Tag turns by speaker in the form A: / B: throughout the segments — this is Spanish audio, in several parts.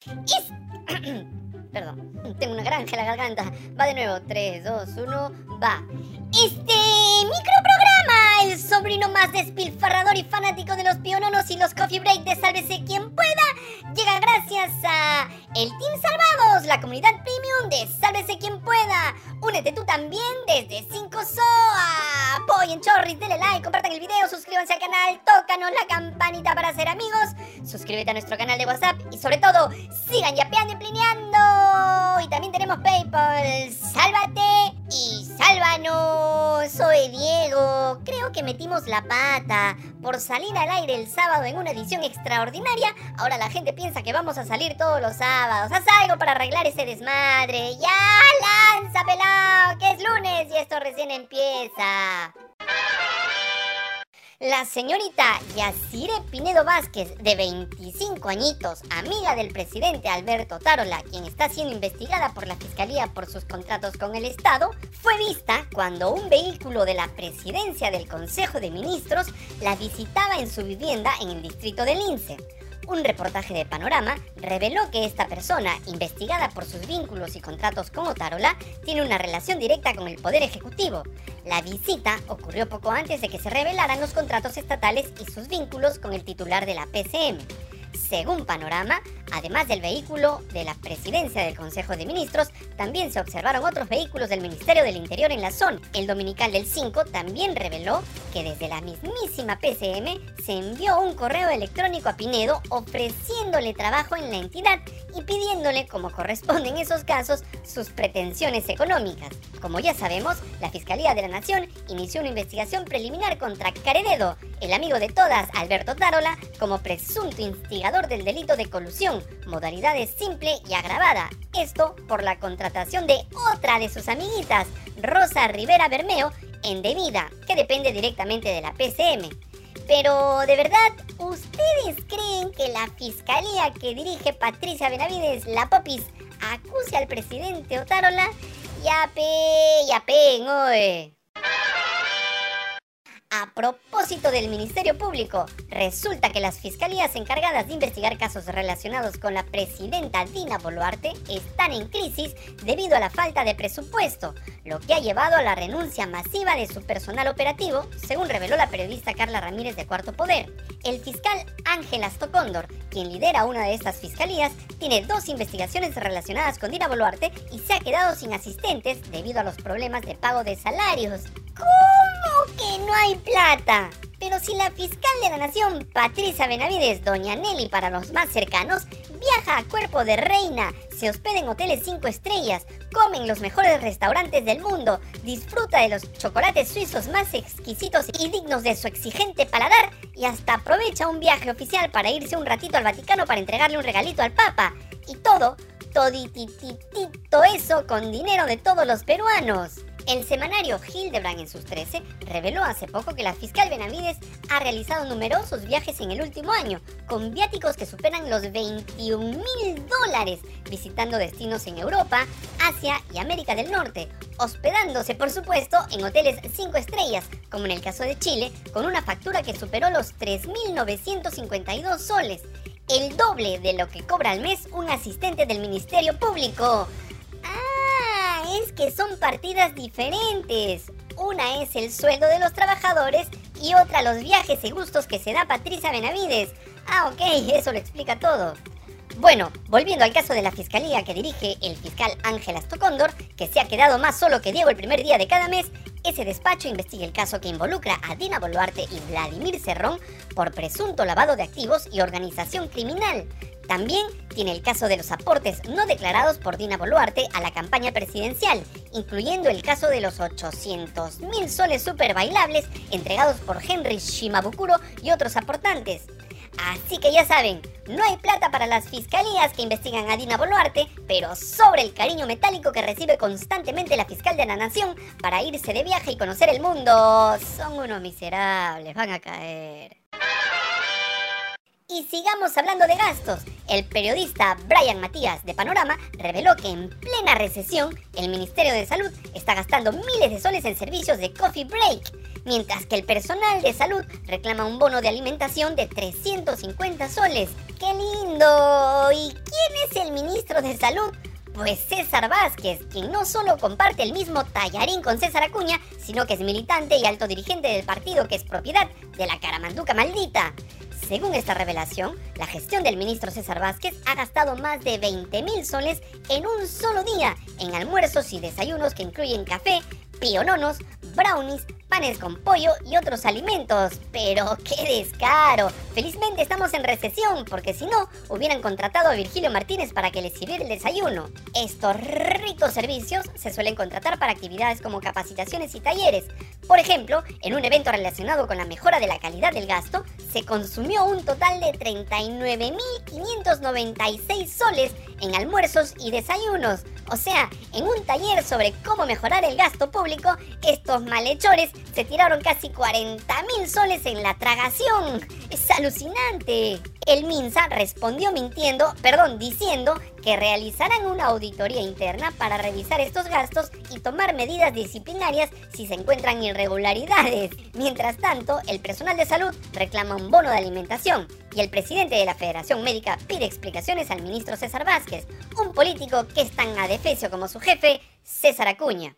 A: Perdón, tengo una granja en la garganta. Va de nuevo. 3, 2, 1, va. Este microprograma, el sobrino más despilfarrador y fanático de los piononos y los coffee break de Sálvese quien pueda, llega gracias a el Team Salvados, la comunidad premium de Sálvese quien pueda. Únete tú también desde 5 SOA. Apoyen Chorris, denle like, compartan el video, suscríbanse al canal, tócanos la campanita para ser amigos, suscríbete a nuestro canal de WhatsApp y sobre todo, sigan yapeando y plineando. Y también tenemos PayPal. Sálvate y sálvanos. Soy Diego. Creo que metimos la pata por salir al aire el sábado en una edición extraordinaria. Ahora la gente piensa que vamos a salir todos los sábados. Haz algo para arreglar ese desmadre. Ya, lanza pelado, que es lunes y esto recién empieza. La señorita Yacire Pinedo Vázquez, de 25 añitos, amiga del presidente Alberto Tarola, quien está siendo investigada por la Fiscalía por sus contratos con el Estado, fue vista cuando un vehículo de la presidencia del Consejo de Ministros la visitaba en su vivienda en el distrito de Lince. Un reportaje de Panorama reveló que esta persona, investigada por sus vínculos y contratos con Otárola, tiene una relación directa con el Poder Ejecutivo. La visita ocurrió poco antes de que se revelaran los contratos estatales y sus vínculos con el titular de la PCM. Según Panorama, además del vehículo de la presidencia del Consejo de Ministros, también se observaron otros vehículos del Ministerio del Interior en la zona. El Dominical del 5 también reveló que desde la mismísima PCM se envió un correo electrónico a Pinedo ofreciéndole trabajo en la entidad y pidiéndole, como corresponde en esos casos, sus pretensiones económicas. Como ya sabemos, la Fiscalía de la Nación inició una investigación preliminar contra Carededo, el amigo de todas, Alberto Tarola, como presunto instigador del delito de colusión, modalidades simple y agravada. Esto por la contratación de otra de sus amiguitas, Rosa Rivera Bermeo, en debida, que depende directamente de la PCM. Pero, ¿de verdad ustedes creen que la fiscalía que dirige Patricia Benavides, la Popis, acuse al presidente Otárola? Ya pe, ya pen, oe. A propósito del Ministerio Público, resulta que las fiscalías encargadas de investigar casos relacionados con la presidenta Dina Boluarte están en crisis debido a la falta de presupuesto, lo que ha llevado a la renuncia masiva de su personal operativo, según reveló la periodista Carla Ramírez de Cuarto Poder. El fiscal Ángel Astocóndor, quien lidera una de estas fiscalías, tiene dos investigaciones relacionadas con Dina Boluarte y se ha quedado sin asistentes debido a los problemas de pago de salarios. ¿Cómo que no hay plata? Pero si la fiscal de la nación, Patricia Benavides, doña Nelly para los más cercanos, viaja a cuerpo de reina, se hospeda en hoteles 5 estrellas, come en los mejores restaurantes del mundo, disfruta de los chocolates suizos más exquisitos y dignos de su exigente paladar y hasta aprovecha un viaje oficial para irse un ratito al Vaticano para entregarle un regalito al Papa. Y todo, todititito eso con dinero de todos los peruanos. El semanario Hildebrand en sus 13 reveló hace poco que la fiscal Benavides ha realizado numerosos viajes en el último año, con viáticos que superan los 21 mil dólares, visitando destinos en Europa, Asia y América del Norte, hospedándose por supuesto en hoteles 5 estrellas, como en el caso de Chile, con una factura que superó los 3.952 soles, el doble de lo que cobra al mes un asistente del Ministerio Público es que son partidas diferentes. Una es el sueldo de los trabajadores y otra los viajes y gustos que se da Patricia Benavides. Ah, ok, eso lo explica todo. Bueno, volviendo al caso de la fiscalía que dirige el fiscal Ángel Astocóndor, que se ha quedado más solo que Diego el primer día de cada mes, ese despacho investiga el caso que involucra a Dina Boluarte y Vladimir Cerrón por presunto lavado de activos y organización criminal. También tiene el caso de los aportes no declarados por Dina Boluarte a la campaña presidencial, incluyendo el caso de los 800 mil soles super bailables entregados por Henry Shimabukuro y otros aportantes. Así que ya saben, no hay plata para las fiscalías que investigan a Dina Boluarte, pero sobre el cariño metálico que recibe constantemente la fiscal de la nación para irse de viaje y conocer el mundo, son unos miserables, van a caer. Y sigamos hablando de gastos. El periodista Brian Matías de Panorama reveló que en plena recesión el Ministerio de Salud está gastando miles de soles en servicios de coffee break, mientras que el personal de salud reclama un bono de alimentación de 350 soles. ¡Qué lindo! ¿Y quién es el ministro de Salud? Pues César Vázquez, quien no solo comparte el mismo tallarín con César Acuña, sino que es militante y alto dirigente del partido que es propiedad de la caramanduca maldita. Según esta revelación, la gestión del ministro César Vázquez ha gastado más de 20 mil soles en un solo día en almuerzos y desayunos que incluyen café, piononos, brownies, panes con pollo y otros alimentos. Pero qué descaro. Felizmente estamos en recesión, porque si no, hubieran contratado a Virgilio Martínez para que les sirviera el desayuno. Estos ricos servicios se suelen contratar para actividades como capacitaciones y talleres. Por ejemplo, en un evento relacionado con la mejora de la calidad del gasto, se consumió un total de 39.596 soles en almuerzos y desayunos. O sea, en un taller sobre cómo mejorar el gasto público, estos malhechores se tiraron casi 40 mil soles en la tragación. Es alucinante. El Minsa respondió mintiendo, perdón, diciendo que realizarán una auditoría interna para revisar estos gastos y tomar medidas disciplinarias si se encuentran irregularidades. Mientras tanto, el personal de salud reclama un bono de alimentación y el presidente de la Federación Médica pide explicaciones al ministro César Vázquez, un político que es tan adefesio como su jefe, César Acuña.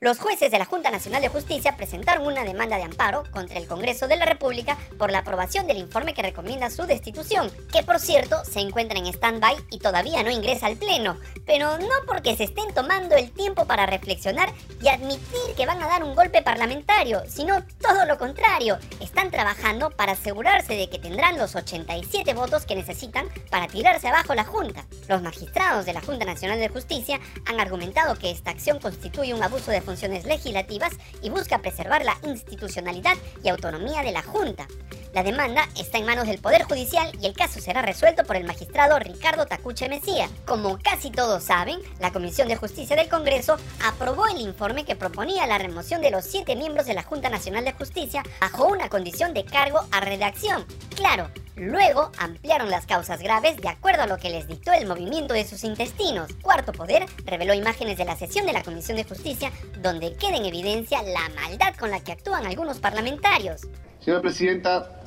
A: Los jueces de la Junta Nacional de Justicia presentaron una demanda de amparo contra el Congreso de la República por la aprobación del informe que recomienda su destitución, que por cierto se encuentra en stand-by y todavía no ingresa al Pleno, pero no porque se estén tomando el tiempo para reflexionar y admitir que van a dar un golpe parlamentario, sino todo lo contrario, están trabajando para asegurarse de que tendrán los 87 votos que necesitan para tirarse abajo la Junta. Los magistrados de la Junta Nacional de Justicia han argumentado que esta acción constituye un abuso de funciones legislativas y busca preservar la institucionalidad y autonomía de la Junta. La demanda está en manos del Poder Judicial y el caso será resuelto por el magistrado Ricardo Tacuche Mesía. Como casi todos saben, la Comisión de Justicia del Congreso aprobó el informe que proponía la remoción de los siete miembros de la Junta Nacional de Justicia bajo una condición de cargo a redacción. Claro, Luego ampliaron las causas graves de acuerdo a lo que les dictó el movimiento de sus intestinos. Cuarto Poder reveló imágenes de la sesión de la Comisión de Justicia donde queda en evidencia la maldad con la que actúan algunos parlamentarios.
B: Señora Presidenta,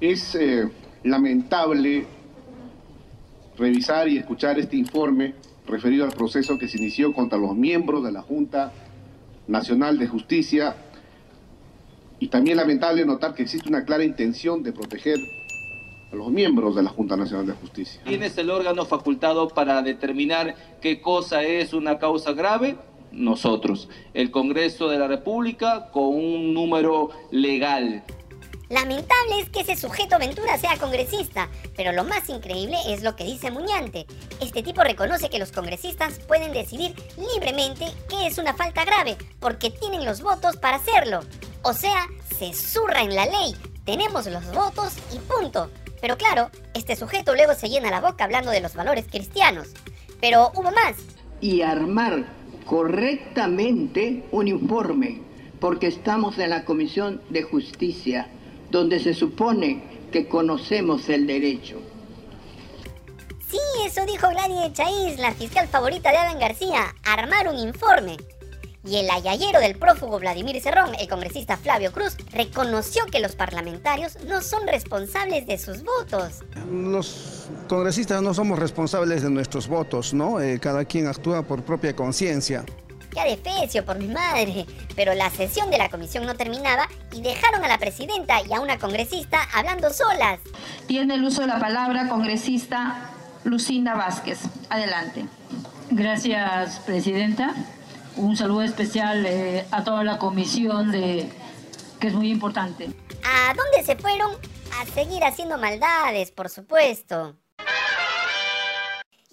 B: es eh, lamentable revisar y escuchar este informe referido al proceso que se inició contra los miembros de la Junta Nacional de Justicia y también lamentable notar que existe una clara intención de proteger a los miembros de la Junta Nacional de Justicia.
C: ¿Quién es el órgano facultado para determinar qué cosa es una causa grave? Nosotros, el Congreso de la República, con un número legal.
A: Lamentable es que ese sujeto Ventura sea congresista, pero lo más increíble es lo que dice Muñante. Este tipo reconoce que los congresistas pueden decidir libremente qué es una falta grave, porque tienen los votos para hacerlo. O sea, se zurra en la ley, tenemos los votos y punto. Pero claro, este sujeto luego se llena la boca hablando de los valores cristianos. Pero hubo más.
D: Y armar correctamente un informe, porque estamos en la Comisión de Justicia, donde se supone que conocemos el derecho.
A: Sí, eso dijo Gladys Echaíz, la fiscal favorita de Adam García, armar un informe y el ayayero del prófugo Vladimir Cerrón, el congresista Flavio Cruz, reconoció que los parlamentarios no son responsables de sus votos.
E: Los congresistas no somos responsables de nuestros votos, ¿no? Eh, cada quien actúa por propia conciencia.
A: ¡Qué adefesio por mi madre! Pero la sesión de la comisión no terminaba y dejaron a la presidenta y a una congresista hablando solas.
F: Tiene el uso de la palabra congresista Lucinda Vázquez. Adelante.
G: Gracias, presidenta un saludo especial eh, a toda la comisión de que es muy importante.
A: ¿A dónde se fueron? A seguir haciendo maldades, por supuesto.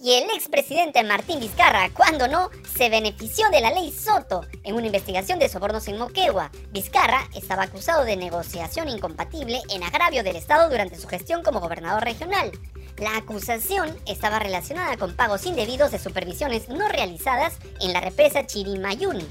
A: Y el expresidente Martín Vizcarra, cuando no, se benefició de la ley Soto en una investigación de sobornos en Moquegua. Vizcarra estaba acusado de negociación incompatible en agravio del Estado durante su gestión como gobernador regional. La acusación estaba relacionada con pagos indebidos de supervisiones no realizadas en la represa Chirimayún.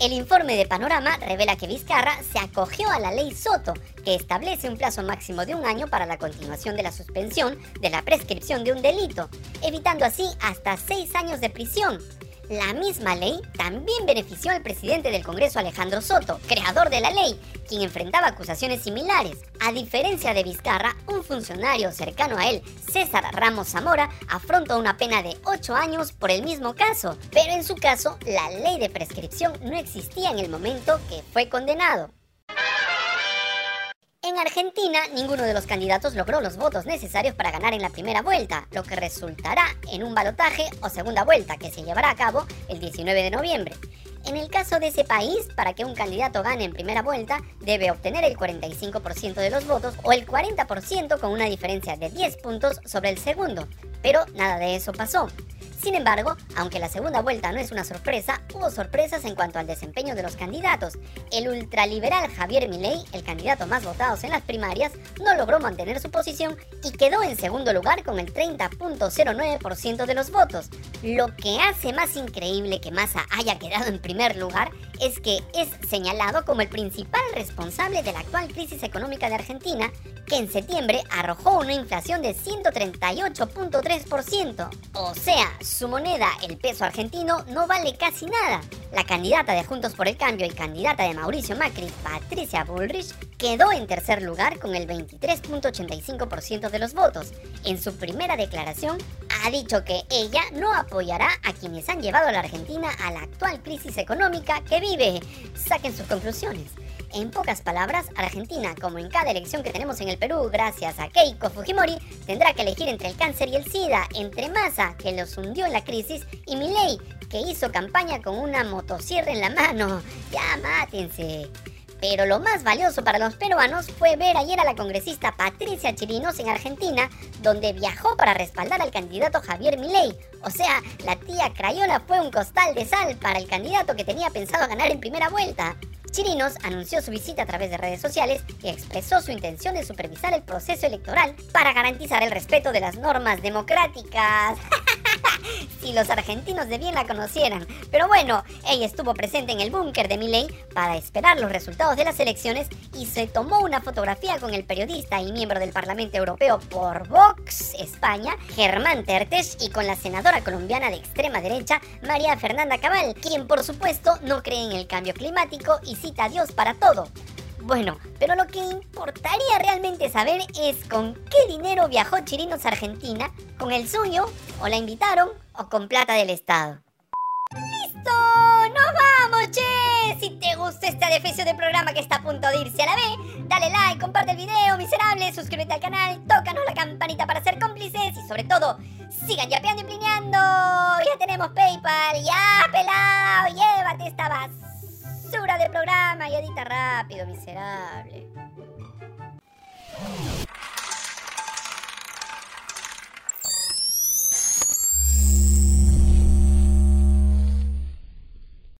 A: El informe de Panorama revela que Vizcarra se acogió a la ley Soto, que establece un plazo máximo de un año para la continuación de la suspensión de la prescripción de un delito, evitando así hasta seis años de prisión. La misma ley también benefició al presidente del Congreso Alejandro Soto, creador de la ley, quien enfrentaba acusaciones similares. A diferencia de Vizcarra, un funcionario cercano a él, César Ramos Zamora, afrontó una pena de 8 años por el mismo caso, pero en su caso la ley de prescripción no existía en el momento que fue condenado. En Argentina, ninguno de los candidatos logró los votos necesarios para ganar en la primera vuelta, lo que resultará en un balotaje o segunda vuelta que se llevará a cabo el 19 de noviembre. En el caso de ese país, para que un candidato gane en primera vuelta, debe obtener el 45% de los votos o el 40% con una diferencia de 10 puntos sobre el segundo. Pero nada de eso pasó. Sin embargo, aunque la segunda vuelta no es una sorpresa, hubo sorpresas en cuanto al desempeño de los candidatos. El ultraliberal Javier Milei, el candidato más votado en las primarias, no logró mantener su posición y quedó en segundo lugar con el 30.09% de los votos. Lo que hace más increíble que Massa haya quedado en primer lugar es que es señalado como el principal responsable de la actual crisis económica de Argentina, que en septiembre arrojó una inflación de 138.3%. O sea, su moneda, el peso argentino, no vale casi nada. La candidata de Juntos por el Cambio y candidata de Mauricio Macri, Patricia Bullrich, quedó en tercer lugar con el 23.85% de los votos. En su primera declaración, ha dicho que ella no apoyará a quienes han llevado a la Argentina a la actual crisis económica que vive. Saquen sus conclusiones. En pocas palabras, Argentina, como en cada elección que tenemos en el Perú, gracias a Keiko Fujimori, tendrá que elegir entre el cáncer y el SIDA, entre Massa, que los hundió en la crisis, y Milei, que hizo campaña con una motosierra en la mano. Ya mátense. Pero lo más valioso para los peruanos fue ver ayer a la congresista Patricia Chirinos en Argentina, donde viajó para respaldar al candidato Javier Milei. O sea, la tía Crayola fue un costal de sal para el candidato que tenía pensado ganar en primera vuelta. Chirinos anunció su visita a través de redes sociales y expresó su intención de supervisar el proceso electoral para garantizar el respeto de las normas democráticas. si los argentinos de bien la conocieran. Pero bueno, ella estuvo presente en el búnker de Milei para esperar los resultados de las elecciones y se tomó una fotografía con el periodista y miembro del Parlamento Europeo por Vox España, Germán Tertes, y con la senadora colombiana de extrema derecha, María Fernanda Cabal, quien por supuesto no cree en el cambio climático y cita a Dios para todo. Bueno, pero lo que importaría realmente saber es con qué dinero viajó Chirinos a Argentina, con el suyo, o la invitaron, o con plata del Estado. ¡Listo! ¡Nos vamos, che! Si te gusta este adefesio de programa que está a punto de irse a la B, dale like, comparte el video, miserable, suscríbete al canal, tócanos la campanita para ser cómplices y sobre todo, sigan yapeando y plineando. Ya tenemos PayPal, ya pelado, llévate esta Censura de programa y edita rápido, miserable.